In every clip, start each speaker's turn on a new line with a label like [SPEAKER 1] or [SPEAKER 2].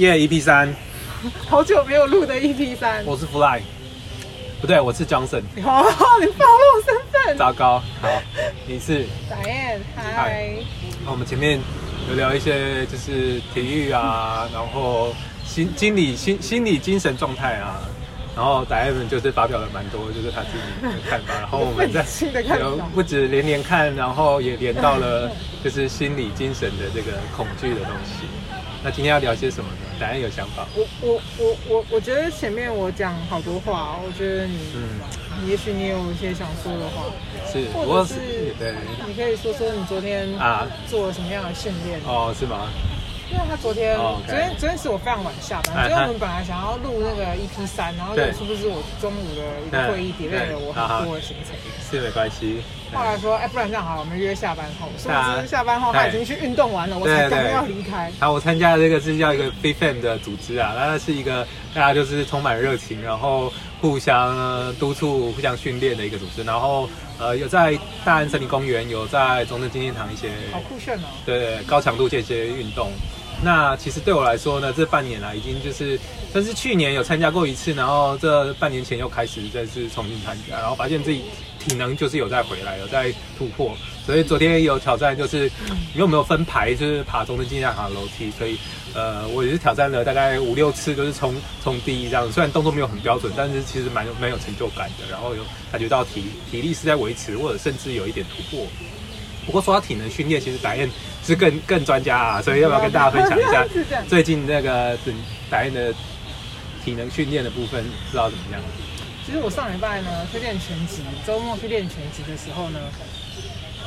[SPEAKER 1] 耶，EP 三，
[SPEAKER 2] 好久没有录的 EP 三。
[SPEAKER 1] 我是 Fly，不对，我是 Johnson。
[SPEAKER 2] 哦，你暴露身份。
[SPEAKER 1] 糟糕，好，你是。
[SPEAKER 2] Diane，嗨。
[SPEAKER 1] 那我们前面有聊一些就是体育啊，然后心心理心心理精神状态啊，然后 Diane 就是发表了蛮多就是他自己的看法，然后我们在有不止连连看，然后也连到了就是心理精神的这个恐惧的东西。那今天要聊些什么呢？大家有想法？
[SPEAKER 2] 我我我我我觉得前面我讲好多话，我觉得你，嗯，也许你有一些想说的话，
[SPEAKER 1] 是，
[SPEAKER 2] 或者是对，你可以说说你昨天啊。做了什么样的训练？
[SPEAKER 1] 哦，是吗？
[SPEAKER 2] 因为他昨天，昨天昨天是我非常晚下班，昨天我们本来想要录那个 EP 三，然后就是不是我中午的一个会议 delay 了我很多的行程，
[SPEAKER 1] 是没关系。
[SPEAKER 2] 后来说，哎，不然这样好，我们约下班后。是下班后他已经去运动完了，我才刚刚要离开。
[SPEAKER 1] 好，我参加的这个是叫一个 Big Fan 的组织啊，那是一个大家就是充满热情，然后互相督促、互相训练的一个组织。然后呃，有在大安森林公园，有在中正纪念堂一些，
[SPEAKER 2] 好酷炫哦。
[SPEAKER 1] 对，高强度间歇运动。那其实对我来说呢，这半年来已经就是，但是去年有参加过一次，然后这半年前又开始再次重新参加，然后发现自己体能就是有在回来，有在突破。所以昨天有挑战，就是因为我们有分排，就是爬中正纪念堂楼梯，所以呃，我也是挑战了大概五六次，都是冲冲第一这样。虽然动作没有很标准，但是其实蛮有蛮有成就感的，然后有感觉到体体力是在维持，或者甚至有一点突破。不过说到体能训练，其实白燕是更更 专家啊，所以要不要跟大家分享一下 最近那个白燕的体能训练的部分，不知道怎么样？
[SPEAKER 2] 其实我上礼拜呢去练拳击，周末去练拳击的时候呢，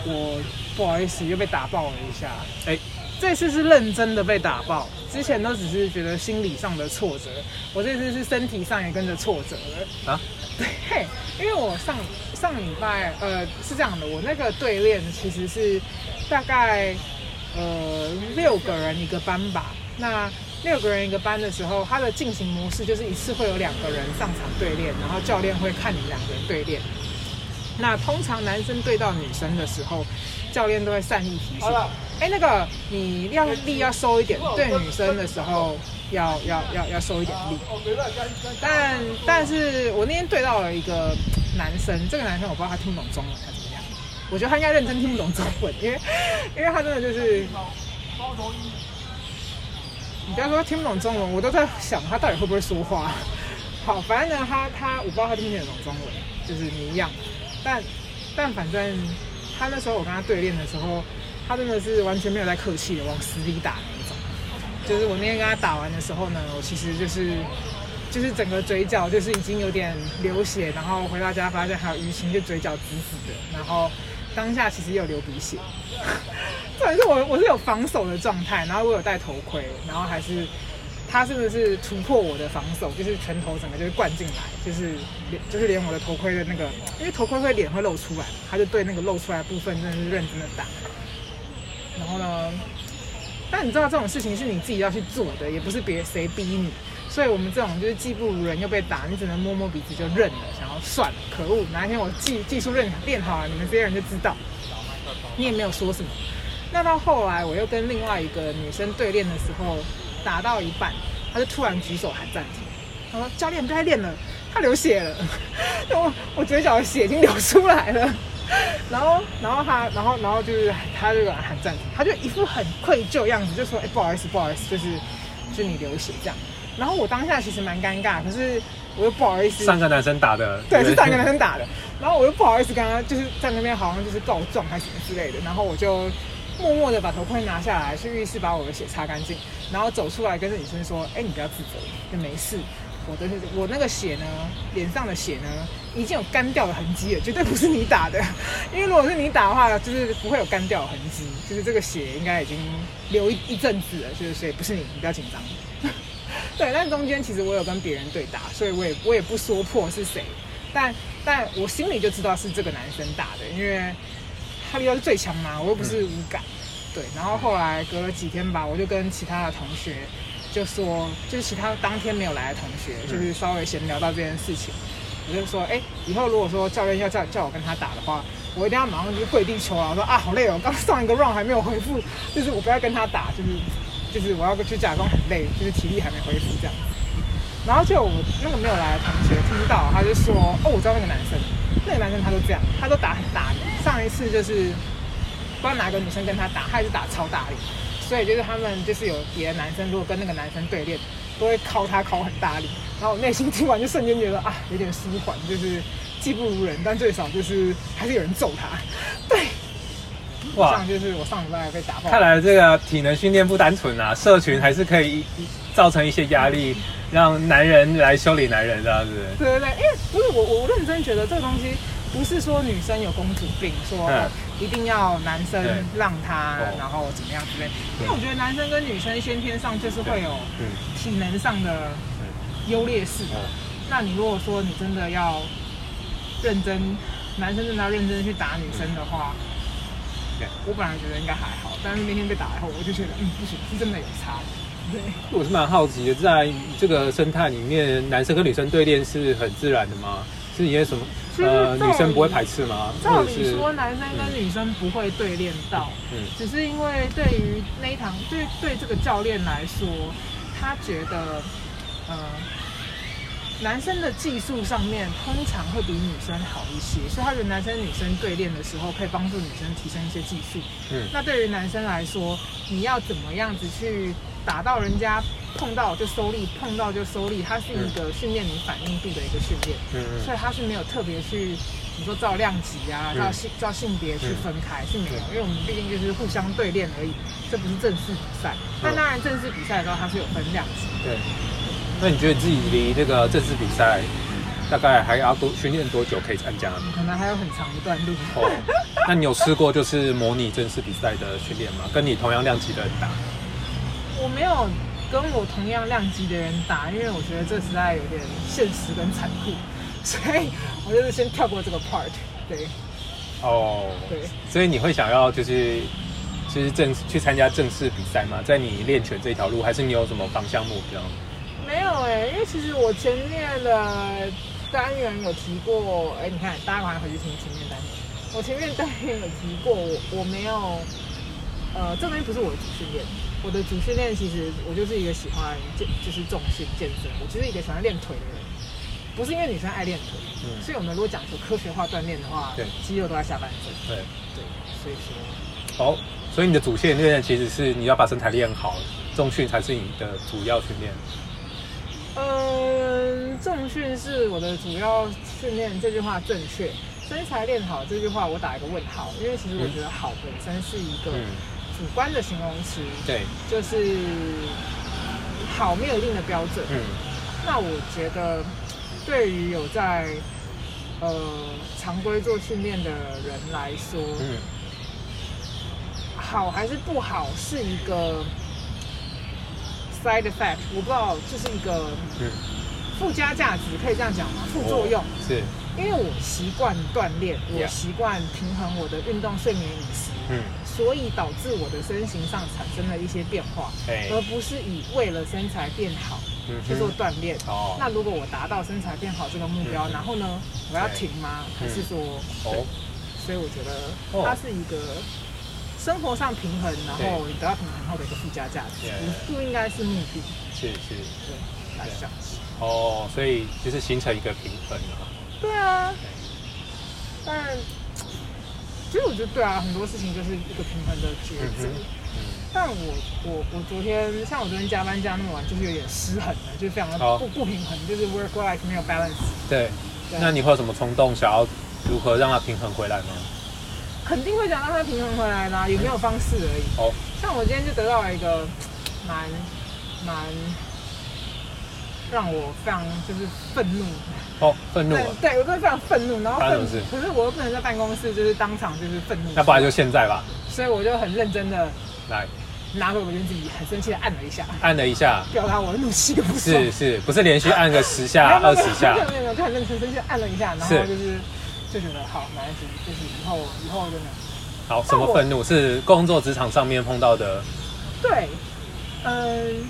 [SPEAKER 2] 我不好意思又被打爆了一下。哎，这次是认真的被打爆，之前都只是觉得心理上的挫折，我这次是身体上也跟着挫折了啊。对，因为我上上礼拜呃是这样的，我那个队练其实是大概呃六个人一个班吧。那六个人一个班的时候，它的进行模式就是一次会有两个人上场对练，然后教练会看你两个人对练。那通常男生对到女生的时候，教练都会善意提醒：哎，那个你要力要收一点，对女生的时候。要要要要收一点力，但但是我那天对到了一个男生，这个男生我不知道他听不懂中文还是怎么样，我觉得他应该认真听不懂中文，因为因为他真的就是，不要说他听不懂中文，我都在想他到底会不会说话。好，反正呢，他他我不知道他听不听得懂中文，就是你一样，但但反正他那时候我跟他对练的时候，他真的是完全没有在客气的往死里打那种。就是我那天跟他打完的时候呢，我其实就是就是整个嘴角就是已经有点流血，然后回到家发现还有淤青，就嘴角紫紫的，然后当下其实也有流鼻血。重点是我我是有防守的状态，然后我有戴头盔，然后还是他是不是突破我的防守，就是拳头整个就是灌进来，就是连就是连我的头盔的那个，因为头盔会脸会露出来，他就对那个露出来部分真的是认真的打。然后呢？但你知道这种事情是你自己要去做的，也不是别谁逼你，所以我们这种就是技不如人又被打，你只能摸摸鼻子就认了，想要算了，可恶！哪一天我技技术练练好了，你们这些人就知道。你也没有说什么。那到后来我又跟另外一个女生对练的时候，打到一半，她就突然举手喊暂停，她说：“教练不要练了，她流血了。”我我嘴角的血已经流出来了。然后，然后他，然后，然后就是他这个喊暂停，他就一副很愧疚样子，就说：“哎，不好意思，不好意思，就是，就你流血这样。”然后我当下其实蛮尴尬，可是我又不好意思。
[SPEAKER 1] 上个男生打的，
[SPEAKER 2] 对，是上个男生打的。然后我又不好意思跟他，就是在那边好像就是告状还是什么之类的。然后我就默默的把头盔拿下来，去浴室把我的血擦干净，然后走出来跟着女生说：“哎，你不要自责，就没事。”我的我那个血呢，脸上的血呢，已经有干掉的痕迹了，绝对不是你打的。因为如果是你打的话，就是不会有干掉的痕迹，就是这个血应该已经流一一阵子了，就是所以不是你，你不要紧张。对，但中间其实我有跟别人对打，所以我也我也不说破是谁，但但我心里就知道是这个男生打的，因为他力道是最强嘛，我又不是无感。对，然后后来隔了几天吧，我就跟其他的同学。就说，就是其他当天没有来的同学，就是稍微闲聊到这件事情，我就说，哎，以后如果说教练要叫叫我跟他打的话，我一定要马上就跪地求饶，我说啊，好累哦，刚上一个 round 还没有回复，就是我不要跟他打，就是就是我要去假装很累，就是体力还没恢复这样。然后就我那个没有来的同学听到，他就说：“哦，我知道那个男生，那个男生他都这样，他都打很大力。上一次就是不知道哪个女生跟他打，他也是打超大力。所以就是他们就是有别的男生，如果跟那个男生对练，都会敲他敲很大力。然后我内心听完就瞬间觉得啊，有点舒缓，就是技不如人，但最少就是还是有人揍他。对，哇，这样就是我上礼拜被打爆。
[SPEAKER 1] 看来这个体能训练不单纯啊，社群还是可以造成一些压力。让男人来修理男人，这样子。
[SPEAKER 2] 对对对，因为不是我，我认真觉得这个东西不是说女生有公主病，说一定要男生让她，然后怎么样之类。因为我觉得男生跟女生先天上就是会有体能上的优劣势。那你如果说你真的要认真，男生真的要认真去打女生的话，我本来觉得应该还好，但是那天被打以后，我就觉得嗯不行，是真的有差。对，
[SPEAKER 1] 我是蛮好奇的，在这个生态里面，男生跟女生对练是很自然的吗？是因为什么？呃，女生不会排斥吗？
[SPEAKER 2] 照理说，男生跟女生不会对练到，嗯，只是因为对于那一堂，对对这个教练来说，他觉得，呃。男生的技术上面通常会比女生好一些，所以他觉得男生女生对练的时候可以帮助女生提升一些技术。嗯，那对于男生来说，你要怎么样子去打到人家碰到就收力，碰到就收力，它是一个训练你反应度的一个训练。嗯，所以他是没有特别去你说照量级啊，照性照性别去分开是没有，因为我们毕竟就是互相对练而已，这不是正式比赛。但当然正式比赛的时候，它是有分量级。对。
[SPEAKER 1] 那你觉得自己离这个正式比赛大概还要多训练多久可以参加？
[SPEAKER 2] 可能还有很长一段路。
[SPEAKER 1] 哦，那你有试过就是模拟正式比赛的训练吗？跟你同样量级的人打？
[SPEAKER 2] 我没有跟我同样量级的人打，因为我觉得这实在有点现实跟残酷，所以我就是先跳过这个 part。对。
[SPEAKER 1] 哦。对。所以你会想要就是就是正去参加正式比赛吗？在你练拳这条路，还是你有什么方向目标？
[SPEAKER 2] 没有哎、欸，因为其实我前面的单元有提过，哎、欸，你看，大家赶快回去听前面单元。我前面单元有提过，我我没有，呃，这东西不是我的主训练。我的主训练其实我就是一个喜欢健，就是重训健身。我就是一个喜欢练腿的人，不是因为女生爱练腿。嗯。所以我们如果讲求科学化锻炼的话，对，肌肉都在下半身。对对，所以说。
[SPEAKER 1] 好，所以你的主线练其实是你要把身材练好，重训才是你的主要训练。
[SPEAKER 2] 嗯，重训是我的主要训练，这句话正确。身材练好这句话，我打一个问号，因为其实我觉得好本身是一个主观的形容词。对，就是好没有一定的标准。嗯，那我觉得对于有在呃常规做训练的人来说，嗯，好还是不好是一个。Side effect，我不知道，这是一个附加价值，可以这样讲吗？副作用、哦、是，因为我习惯锻炼，我习惯平衡我的运动、睡眠、饮食，嗯，所以导致我的身形上产生了一些变化，欸、而不是以为了身材变好去做锻炼。哦，那如果我达到身材变好这个目标，嗯、然后呢，我要停吗？还是说，哦，所以我觉得它是一个。生活上平衡，然后你得到平衡后的一个附加价值，不不应该是目的。是是，对，来想。
[SPEAKER 1] 哦，所以就是形成一个平衡了。
[SPEAKER 2] 对啊，但其实我觉得对啊，很多事情就是一个平衡的抉择。但我我我昨天像我昨天加班加那么晚，就是有点失衡了，就是非常的不不平衡，就是 work life 没有 balance。
[SPEAKER 1] 对，那你会有什么冲动，想要如何让它平衡回来吗？
[SPEAKER 2] 肯定会想让他平衡回来啦，有没有方式而已。哦，像我今天就得到了一个 蛮蛮让我非常就是愤怒。
[SPEAKER 1] 哦，愤怒。
[SPEAKER 2] 对，我真的非常愤怒，然后。可是我又不能在办公室就是当场就是愤怒。
[SPEAKER 1] 那不然就现在吧。
[SPEAKER 2] 所以我就很认真的来拿回我自己很生气的按了一下，
[SPEAKER 1] 按了一下，
[SPEAKER 2] 表达我的怒气不
[SPEAKER 1] 是是，不是连续按个十下、二十下？
[SPEAKER 2] 没有没有没有，就很认真生气按了一下，然后就是。就觉得好，没关系，就是以后以后真的
[SPEAKER 1] 好。什么愤怒？是工作职场上面碰到的？
[SPEAKER 2] 对，嗯，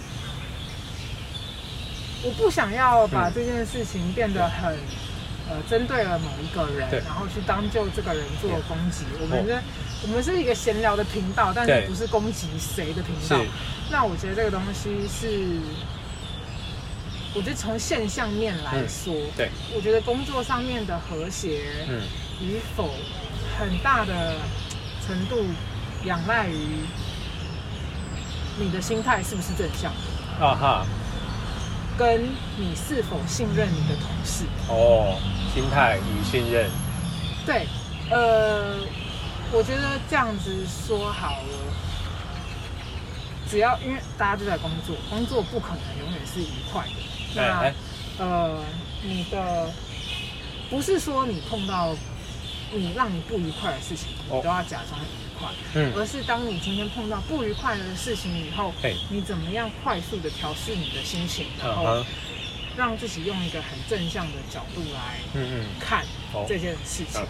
[SPEAKER 2] 我不想要把这件事情变得很呃针对了某一个人，然后去当就这个人做攻击。我们这我们是一个闲聊的频道，但是不是攻击谁的频道。那我觉得这个东西是，我觉得从现象面来说，对，我觉得工作上面的和谐与否，很大的程度仰赖于你的心态是不是正向的啊哈。跟你是否信任你的同事
[SPEAKER 1] 哦，心态与信任。
[SPEAKER 2] 对，呃，我觉得这样子说好了，只要因为大家都在工作，工作不可能永远是愉快的。那呃，你的不是说你碰到你让你不愉快的事情，你都要假装。嗯，而是当你今天碰到不愉快的事情以后，嘿。你怎么样快速的调试你的心情，然后让自己用一个很正向的角度来看这件事情。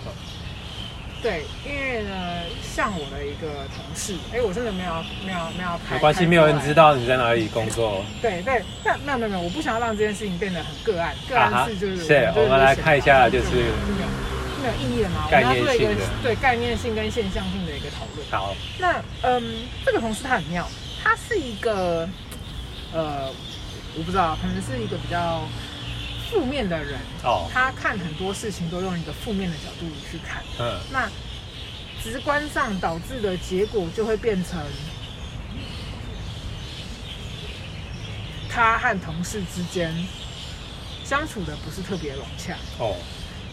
[SPEAKER 2] 对，因为呢，像我的一个同事，哎，我真的没有没有没有拍，
[SPEAKER 1] 没关系，没有人知道你在哪里工作。
[SPEAKER 2] 对对，但没有没有没有，我不想要让这件事情变得很个案，个案是就是。
[SPEAKER 1] 是，我们来看一下，就是。
[SPEAKER 2] 没有意义的吗？我们要做一个对概念性跟现象性的一个讨论。
[SPEAKER 1] 好，
[SPEAKER 2] 那嗯，这个同事他很妙，他是一个呃，我不知道，可能是一个比较负面的人哦。他看很多事情都用一个负面的角度去看，嗯，那直观上导致的结果就会变成他和同事之间相处的不是特别融洽哦。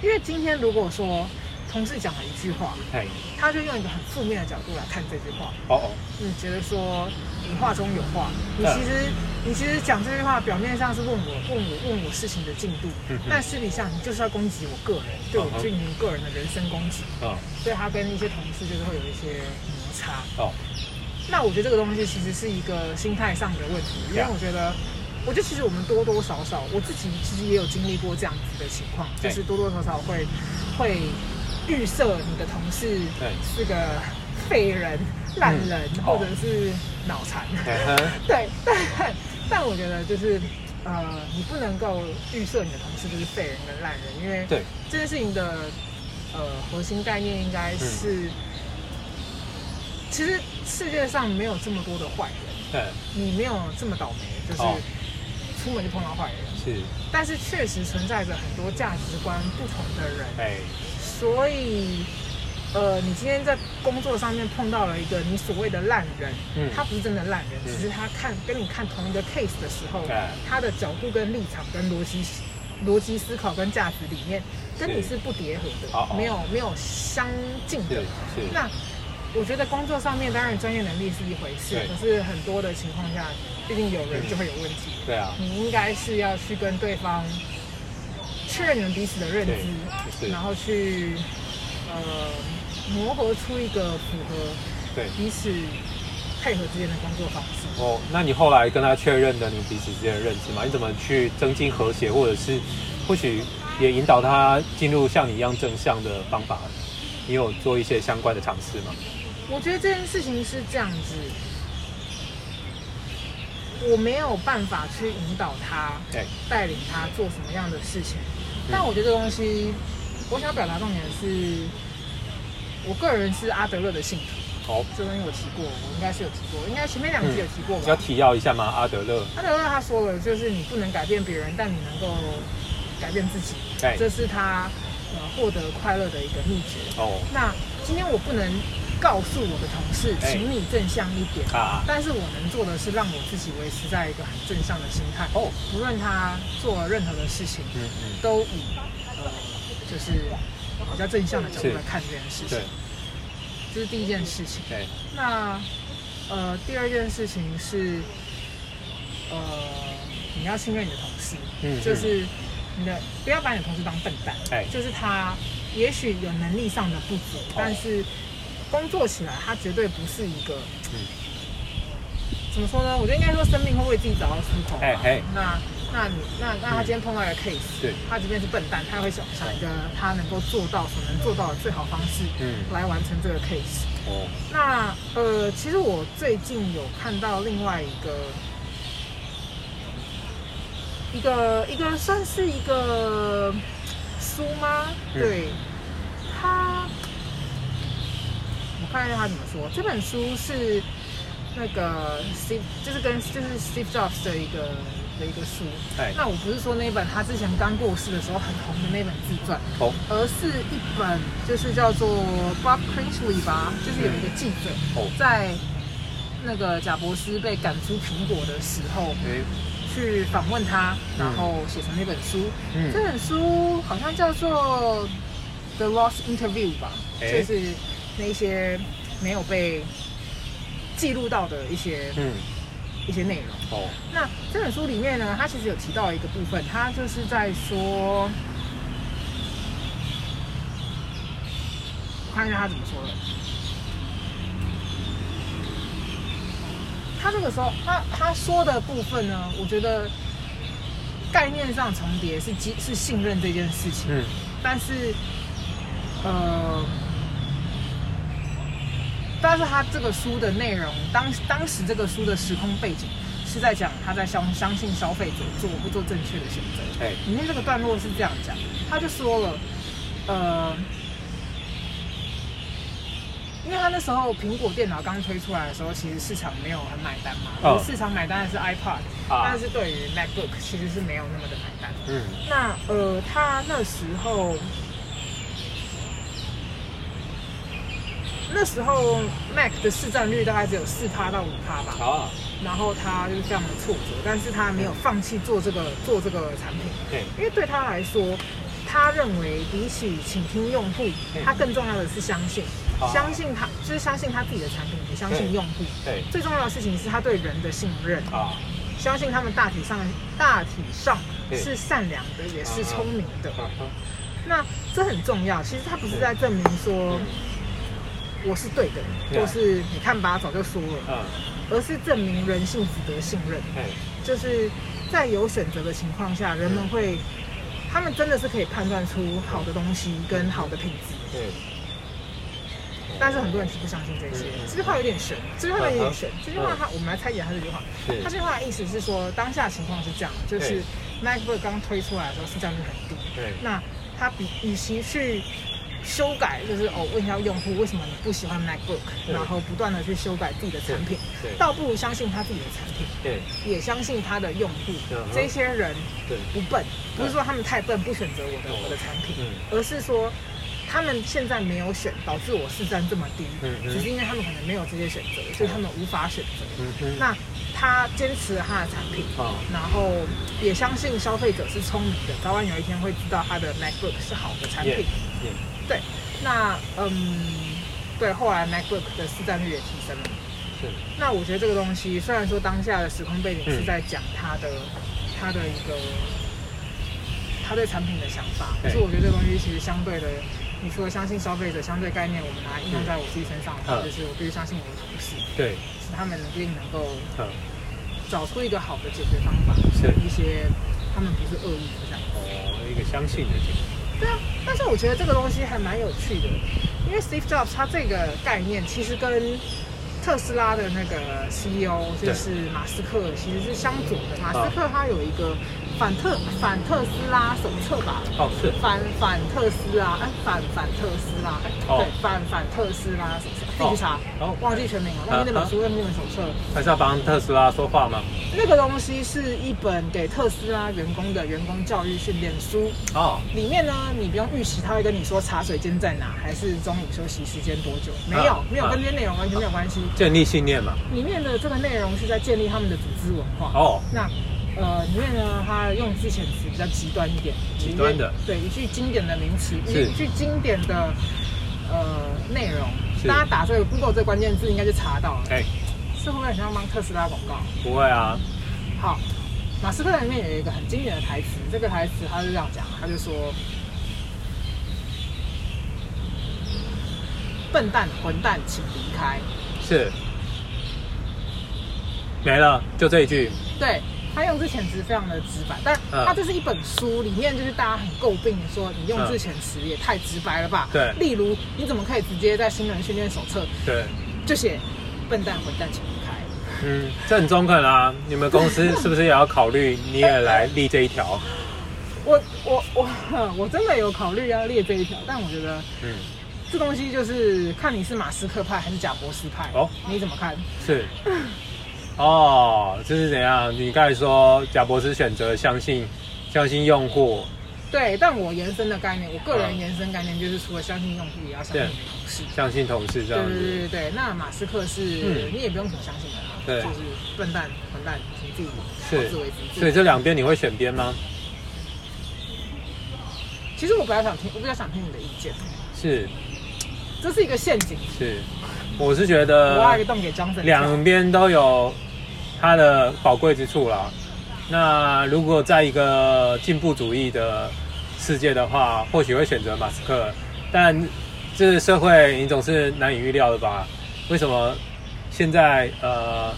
[SPEAKER 2] 因为今天如果说同事讲了一句话，嘿他就用一个很负面的角度来看这句话。哦哦，你觉得说你话中有话，你其实、嗯、你其实讲这句话表面上是问我问我问我事情的进度，嗯、但私底下你就是要攻击我个人，对我进行个人的人身攻击。嗯，所以他跟一些同事就是会有一些摩擦。哦，那我觉得这个东西其实是一个心态上的问题，因为我觉得。我觉得其实我们多多少少，我自己其实也有经历过这样子的情况，就是多多少少会会预设你的同事是个废人、烂人，或者是脑残。对，但但我觉得就是呃，你不能够预设你的同事就是废人跟烂人，因为对。这件事情的呃核心概念应该是，其实世界上没有这么多的坏人，对，你没有这么倒霉，就是。出门就碰到坏人，是，但是确实存在着很多价值观不同的人，哎，所以，呃，你今天在工作上面碰到了一个你所谓的烂人，嗯，他不是真的烂人，只是他看跟你看同一个 case 的时候，他的角度跟立场跟逻辑逻辑思考跟价值理念跟你是。不叠合的，没有没有相近的，那我觉得工作上面当然专业能力是一回事，可是很多的情况下。毕竟有人就会有问题，对啊，你应该是要去跟对方确认你们彼此的认知，然后去呃磨合出一个符合对彼此配合之间的工作方式。
[SPEAKER 1] 哦，那你后来跟他确认的你们彼此之间的认知嘛？你怎么去增进和谐，或者是或许也引导他进入像你一样正向的方法？你有做一些相关的尝试吗？
[SPEAKER 2] 我觉得这件事情是这样子。我没有办法去引导他，带领他做什么样的事情。但我觉得这东西，我想表达重点是，我个人是阿德勒的信徒。好，这东西我提过，我应该是有提过，应该前面两集有提过吧？
[SPEAKER 1] 要提要一下吗？阿德勒，
[SPEAKER 2] 阿德勒他说了，就是你不能改变别人，但你能够改变自己。这是他呃获得快乐的一个秘诀。哦，那今天我不能。告诉我的同事，请你正向一点。啊！但是我能做的是让我自己维持在一个很正向的心态。哦，不论他做了任何的事情，嗯嗯，都以呃，就是比较正向的角度来看这件事情。对，这是第一件事情。对，那呃，第二件事情是，呃，你要信任你的同事。嗯，就是你的不要把你的同事当笨蛋。哎，就是他也许有能力上的不足，但是。工作起来，它绝对不是一个，嗯，怎么说呢？我觉得应该说，生命会为自己找到出口。哎哎，那那你那那他今天碰到一个 case，对，他即便是笨蛋，他会想想一个他能够做到所能做到的最好方式，嗯，来完成这个 case。哦，那呃，其实我最近有看到另外一个一个一个算是一个。书吗？嗯、对，他，我看一下他怎么说。这本书是那个 Steve，就是跟就是 Steve Jobs 的一个的一个书。哎，那我不是说那本他之前刚过世的时候很红的那本自传，哦，而是一本就是叫做 Bob Prinsley 吧，就是有一个记者在那个贾博斯被赶出苹果的时候。去访问他，然后写成那本书。嗯，这本书好像叫做《The Lost Interview》吧，欸、就是那些没有被记录到的一些嗯一些内容。哦，那这本书里面呢，他其实有提到一个部分，他就是在说，我看一下他怎么说的。他这个时候，他他说的部分呢，我觉得概念上重叠是基是信任这件事情，嗯，但是呃，但是他这个书的内容，当当时这个书的时空背景是在讲他在相相信消费者做不做正确的选择，哎，里面这个段落是这样讲，他就说了，呃。因为他那时候苹果电脑刚推出来的时候，其实市场没有很买单嘛。哦。市场买单的是 iPad，啊，但是对于 MacBook 其实是没有那么的买单。嗯。那呃，他那时候那时候 Mac 的市占率大概只有四趴到五趴吧。啊。然后他就是非常的挫折，但是他没有放弃做这个做这个产品。对。因为对他来说，他认为比起倾听用户，他更重要的是相信。相信他，就是相信他自己的产品，也相信用户。对，最重要的事情是他对人的信任啊，相信他们大体上大体上是善良的，也是聪明的。那这很重要。其实他不是在证明说我是对的，或是你看吧，早就说了，而是证明人性值得信任。就是在有选择的情况下，人们会，他们真的是可以判断出好的东西跟好的品质。对。但是很多人是不相信这些。这句话有点玄，这句话有点玄。这句话他，我们来拆解他这句话。他这句话的意思是说，当下情况是这样，就是 MacBook 刚推出来的时候市占率很低。对。那他比与其去修改，就是哦问一下用户为什么你不喜欢 MacBook，然后不断的去修改自己的产品，倒不如相信他自己的产品。对。也相信他的用户，这些人不笨，不是说他们太笨不选择我的我的产品，而是说。他们现在没有选，导致我市占这么低，只是因为他们可能没有这些选择，所以他们无法选择。那他坚持了他的产品，哦，然后也相信消费者是聪明的，早晚有一天会知道他的 MacBook 是好的产品。对，那嗯，对，后来 MacBook 的市占率也提升了。是，那我觉得这个东西虽然说当下的时空背景是在讲它的、嗯、他的一个他对产品的想法，可是我觉得这个东西其实相对的。你除了相信消费者相对概念，我们拿应用在我自己身上的话，就是我必须相信我的同事，对，使他们一定能够找出一个好的解决方法，是一些他们不是恶意的这样。哦，一个相信的解决。对啊，但是我觉得这个东西还蛮有趣的，因为 Steve Jobs 他这个概念其实跟特斯拉的那个 CEO 就是马斯克其实是相左的。马斯克他有一个。反特反特斯拉手册吧？哦，是反反特斯拉，哎，反反特斯拉，哎，对，反反特斯拉手册，自己查，哦，忘记全名了，忘记那本书，忘记那本手册。还是要帮特斯拉说话吗？那个东西是一本给特斯拉员工的员工教育训练书。哦，里面呢，你不用预习，他会跟你说茶水间在哪，还是中午休息时间多久？没有，没有跟这些内容完全没有关系。建立信念嘛。里面的这个内容是在建立他们的组织文化。哦，那。呃，里面呢，它用字遣词比较极端一点，极端的，对，一句经典的名词，一句经典的呃内容，大家打这个 Google 这个关键字，应该就查到了。哎，是会不会很像帮特斯拉广告？不会啊。好，马斯克里面有一个很经典的台词，这个台词他是这样讲，他就说：“笨蛋，混蛋，请离开。”是，没了，就这一句。对。他用字遣词非常的直白，但他这是一本书，里面就是大家很诟病说，你用字遣词也太直白了吧？对，例如你怎么可以直接在新人训练手册对就写笨蛋混蛋请离开？嗯，这很中肯啊！你们公司是不是也要考虑你也来立这一条？我我我 我真的有考虑要列这一条，但我觉得，嗯，这东西就是看你是马斯克派还是贾伯斯派哦，你怎么看？
[SPEAKER 1] 是，哦，这是怎样？你刚才说贾博士选择相信相信用户。
[SPEAKER 2] 对，但我延伸的概念，我个人延伸概念就是，除了相信用户，也要相信同事，
[SPEAKER 1] 相信同事这样子。
[SPEAKER 2] 对对对对，那马斯克是，嗯、你也不用怎么相信的啦，对，就是笨蛋，混蛋，你自己好自为之。
[SPEAKER 1] 所以这两边你会选边吗？
[SPEAKER 2] 其实我比较想听，我比较想听你的意见。
[SPEAKER 1] 是，
[SPEAKER 2] 这是一个陷阱。
[SPEAKER 1] 是，我是觉得挖一个洞给张震，两边都有它的宝贵之处啦。那如果在一个进步主义的世界的话，或许会选择马斯克，但这社会你总是难以预料的吧？为什么现在呃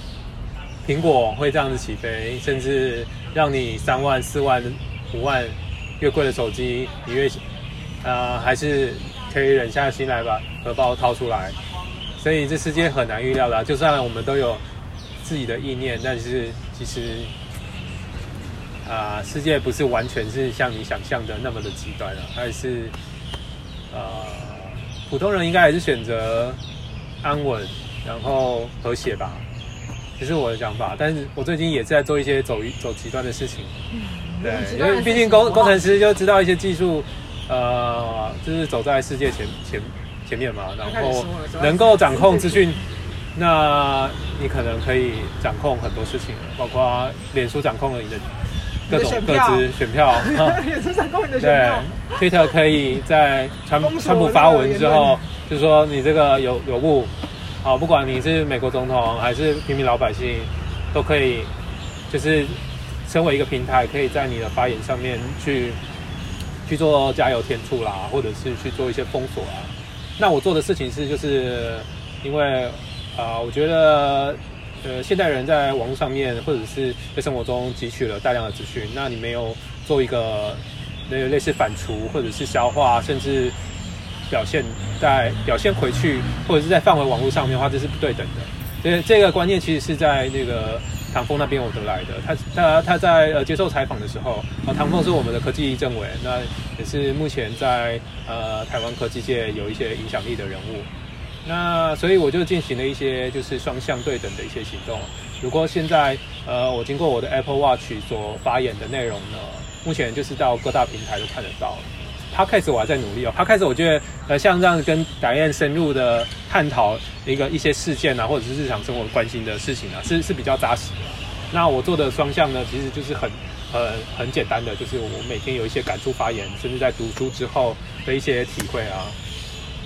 [SPEAKER 1] 苹果会这样子起飞，甚至让你三万、四万、五万越贵的手机，你越呃还是可以忍下心来把荷包掏出来？所以这世界很难预料的，就算我们都有自己的意念，但是其实。啊、呃，世界不是完全是像你想象的那么的极端了，还是呃，普通人应该还是选择安稳，然后和谐吧，这是我的想法。但是我最近也是在做一些走走极端的事情，对，因为毕竟工工程师就知道一些技术，呃，就是走在世界前前前面嘛，然后能够掌控资讯，那你可能可以掌控很多事情，包括脸书掌控了你的。各种各自 选票，对，Twitter 可以在川川普发文之后，就说你这个有有误，好，不管你是美国总统还是平民老百姓，都可以，就是身为一个平台，可以在你的发言上面去去做加油添醋啦，或者是去做一些封锁啊。那我做的事情是，就是因为啊、我觉得。呃，现代人在网络上面，或者是在生活中汲取了大量的资讯，那你没有做一个那个类似反刍，或者是消化，甚至表现在表现回去，或者是在放回网络上面的话，这是不对等的。所以这个观念其实是在那个唐风那边我得来的。他他他在呃接受采访的时候，啊，唐风是我们的科技政委，那也是目前在呃台湾科技界有一些影响力的人物。那所以我就进行了一些就是双向对等的一些行动。如果现在呃我经过我的 Apple Watch 所发言的内容呢，目前就是到各大平台都看得到。Podcast 我还在努力哦。Podcast 我觉得呃像这样跟 Diane 深入的探讨一个一些事件啊，或者是日常生活关心的事情啊，是是比较扎实的。那我做的双向呢，其实就是很很很简单的，就是我每天有一些感触发言，甚至在读书之后的一些体会啊。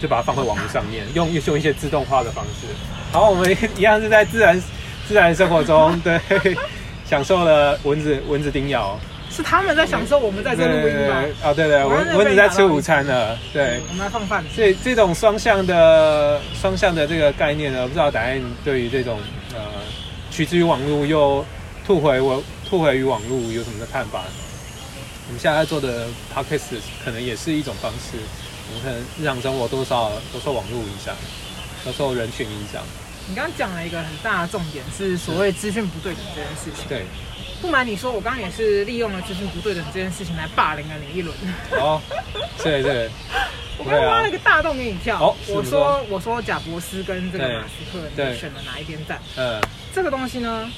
[SPEAKER 1] 就把它放回网络上面，用用一些自动化的方式。好，我们一样是在自然自然生活中，对，享受了蚊子蚊子叮咬。
[SPEAKER 2] 是他们在享受，我们在这录音吗？
[SPEAKER 1] 哦，对对，蚊蚊子在吃午餐了。对，
[SPEAKER 2] 我们来放饭。
[SPEAKER 1] 所以这种双向的双向的这个概念呢，不知道答案对于这种呃取之于网络又吐回我吐回于网络有什么的看法？我们现在做的 podcast 可能也是一种方式。我们可能日常生活多少都受网络影响，都受人群影响。
[SPEAKER 2] 你刚刚讲了一个很大的重点，是所谓资讯不对等这件事情。
[SPEAKER 1] 对，
[SPEAKER 2] 不瞒你说，我刚刚也是利用了资讯不对等这件事情来霸凌了你一轮。
[SPEAKER 1] 哦，对对。
[SPEAKER 2] 我刚刚挖了一个大洞给你跳。哦，我说我说贾伯斯跟这个马斯克，你选了哪一边站？嗯，这个东西呢，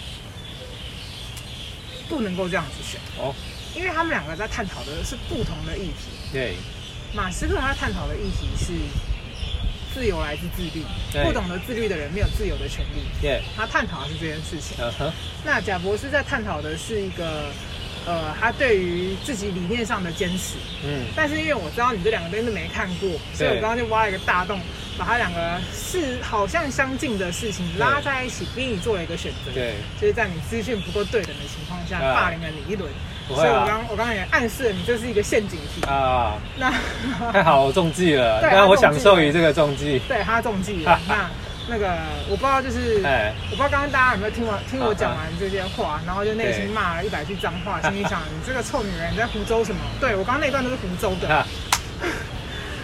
[SPEAKER 2] 不能够这样子选。哦，因为他们两个在探讨的是不同的议题。
[SPEAKER 1] 对。
[SPEAKER 2] 马斯克他探讨的议题是自由来自自律，不懂得自律的人没有自由的权利。对，他探讨的是这件事情。那贾博士在探讨的是一个，呃，他对于自己理念上的坚持。嗯，但是因为我知道你这两个东西都没看过，所以我刚刚就挖了一个大洞，把他两个是好像相近的事情拉在一起，逼你做了一个选择。对，就是在你资讯不够对等的情况下，霸凌了你一轮。啊、所以我刚我刚刚也暗示了你，这是一个陷阱题啊。那
[SPEAKER 1] 太好，我中计了。对，我享受于这个中计。
[SPEAKER 2] 对，他中计了。那那个我不知道，就是我不知道刚刚大家有没有听完听我讲完这些话，然后就内心骂了一百句脏话，心里想你这个臭女人你在胡诌什么？对，我刚刚那段都是胡诌的。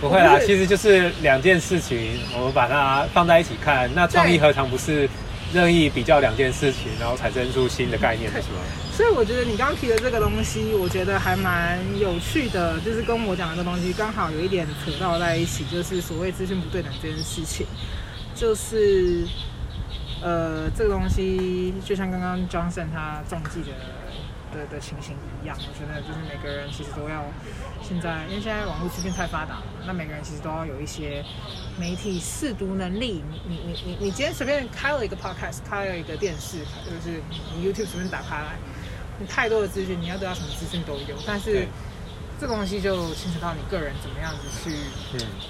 [SPEAKER 1] 不会啦，其实就是两件事情，我们把它放在一起看，那创意何尝不是任意比较两件事情，然后产生出新的概念，是吗？
[SPEAKER 2] 所以我觉得你刚刚提的这个东西，我觉得还蛮有趣的，就是跟我讲的这个东西刚好有一点扯到在一起，就是所谓资讯不对等这件事情，就是呃，这个东西就像刚刚 Johnson 他中计的。的的情形一样，我觉得就是每个人其实都要现在，因为现在网络资讯太发达了，那每个人其实都要有一些媒体试读能力。你你你你今天随便开了一个 podcast，开了一个电视，就是你 YouTube 随便打开来，你太多的资讯，你要得到什么资讯都有，但是。这个东西就牵扯到你个人怎么样子去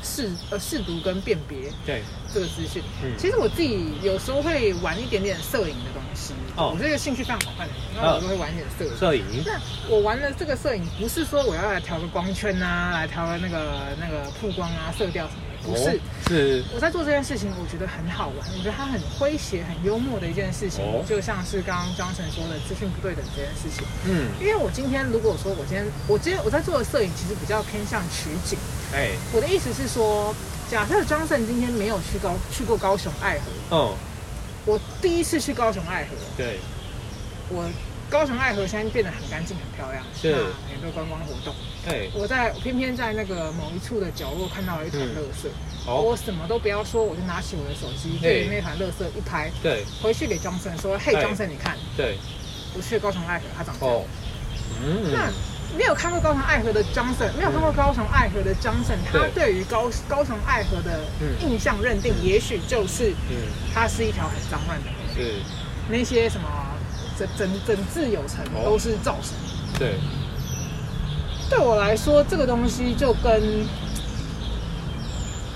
[SPEAKER 2] 试、嗯、呃试读跟辨别对这个资讯。嗯，其实我自己有时候会玩一点点摄影的东西。哦，我这个兴趣非常广泛的，那我就会玩一点摄影。摄影。那我玩的这个摄影，不是说我要来调个光圈啊，来调个那个那个曝光啊、色调什么的。不是，是我在做这件事情，我觉得很好玩，我觉得它很诙谐、很幽默的一件事情，就像是刚刚 Johnson 说的资讯不对等这件事情。嗯，因为我今天如果说我今天我今天我在做的摄影，其实比较偏向取景。哎，我的意思是说，假设 Johnson 今天没有去高去过高雄爱河，哦，我第一次去高雄爱河，对，我。高雄爱河现在变得很干净、很漂亮，是很多观光活动。对，我在偏偏在那个某一处的角落看到了一团垃圾，我什么都不要说，我就拿起我的手机对那团垃圾一拍，对，回去给 Johnson 说：“嘿，Johnson，你看，对，我去高雄爱河，它长这样。”嗯，那没有看过高雄爱河的 Johnson，没有看过高雄爱河的 Johnson，他对于高高雄爱河的印象认定，也许就是，嗯，它是一条很脏乱的。河，是。那些什么。整整整治有成都是造神。对，对我来说，这个东西就跟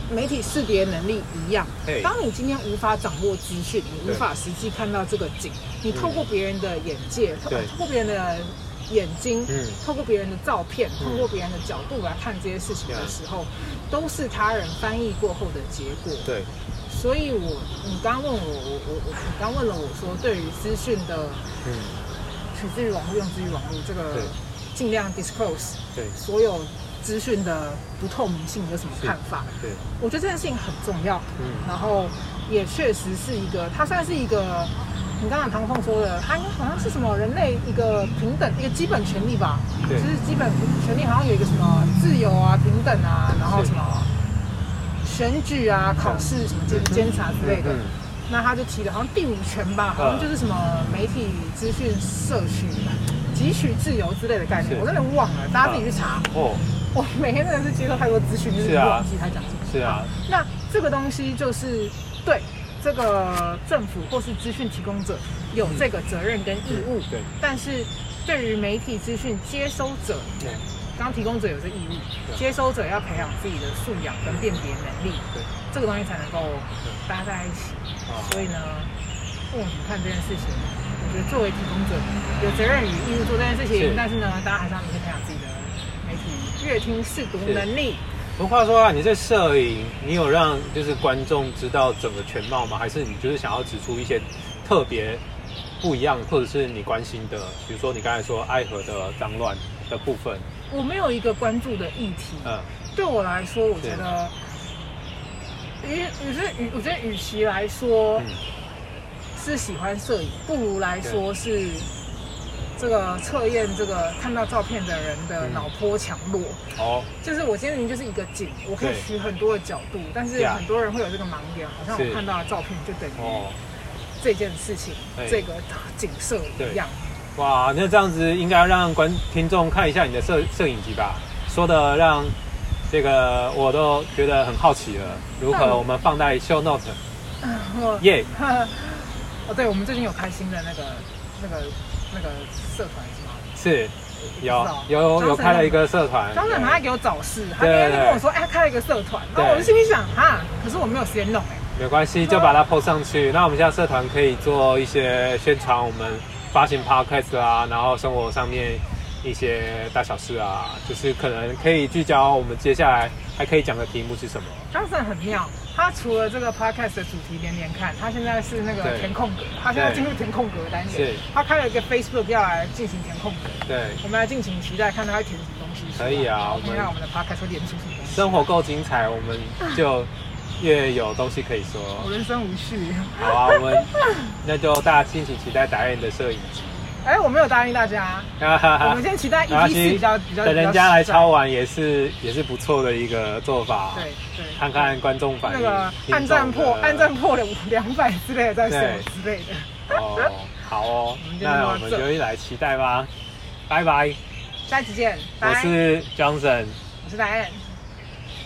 [SPEAKER 2] 媒体识别能力一样。当你今天无法掌握资讯，你无法实际看到这个景，你透过别人的眼界，透过别人的眼睛，透过别人的照片，透过别人的角度来看这些事情的时候，都是他人翻译过后的结果。对。所以我，我你刚刚问我，我我我，你刚问了我说，对于资讯的，嗯，取自于网络，用之于网络，这个尽量 disclose，对，所有资讯的不透明性有什么看法？对，我觉得这件事情很重要，嗯，然后也确实是一个，它算是一个，你刚刚唐凤说的，它应该好像是什么人类一个平等一个基本权利吧？对，就是基本权利好像有一个什么自由啊、平等啊，然后什么。选举啊，考试什么监监察之类的，那他就提了，好像第五权吧，好像就是什么媒体资讯社群汲取自由之类的概念，我真的忘了，大家自己去查。哦，我每天真的是接受太多资讯，就是忘记他讲什么。是啊，那这个东西就是对这个政府或是资讯提供者有这个责任跟义务，对，但是对于媒体资讯接收者。刚提供者有这义务，接收者要培养自己的素养跟辨别能力，对，这个东西才能够搭在一起。所以呢，问我怎么看这件事情？作为提供者有责任与义务做这件事情，但是呢，大家还是要努力培养自己的媒体阅听试读能力。
[SPEAKER 1] 不话说啊，你这摄影，你有让就是观众知道整个全貌吗？还是你就是想要指出一些特别不一样，或者是你关心的，比如说你刚才说爱河的脏乱的部分？
[SPEAKER 2] 我没有一个关注的议题。嗯，对我来说，我觉得，与与是与我觉得，与其来说是喜欢摄影，不如来说是这个测验这个看到照片的人的脑波强弱。哦，就是我今天明明就是一个景，我可以取很多的角度，但是很多人会有这个盲点，好像我看到的照片就等于这件事情这个景色一样。
[SPEAKER 1] 哇，那这样子应该让观听众看一下你的摄摄影集吧，说的让这个我都觉得很好奇了。如何我们放在 show note？
[SPEAKER 2] 耶！哦，对，我们最近有开新的那个那个那个社团是吗？
[SPEAKER 1] 是，有有有开了一个社团。
[SPEAKER 2] 张总很爱给我找事，他今天就跟我说，哎，他开了一个社团，然后我就心里想，哈，可是我没有时间弄哎。
[SPEAKER 1] 没关系，就把它 po 上去。那我们现在社团可以做一些宣传，我们。发行 podcast 啊，然后生活上面一些大小事啊，就是可能可以聚焦我们接下来还可以讲的题目是什么。
[SPEAKER 2] Johnson 很妙，他除了这个 podcast 的主题连连看，他现在是那个填空格，他现在进入填空格的单元。是，他开了一个 Facebook 要来进行填空格。对，我们来敬请期待，看他会填什么东西。
[SPEAKER 1] 可以啊，
[SPEAKER 2] 我们让我们的 podcast 会连出什么东西。
[SPEAKER 1] 生活够精彩，我们就越有东西可以说。
[SPEAKER 2] 我人生无趣。
[SPEAKER 1] 好啊，我们那就大家敬请期待达人的摄影集。
[SPEAKER 2] 哎、欸，我没有答应大家。我们先期待 EP4 比较比较。
[SPEAKER 1] 等人家来抄完也是也是不错的一个做法。
[SPEAKER 2] 对对。
[SPEAKER 1] 看看观众反应。
[SPEAKER 2] 那个暗战破暗战破了两百之类的再说之类的。
[SPEAKER 1] 哦，好哦，那我们就一起来期待吧。拜拜，
[SPEAKER 2] 下期见。
[SPEAKER 1] 我是 Johnson，
[SPEAKER 2] 我是 Diane。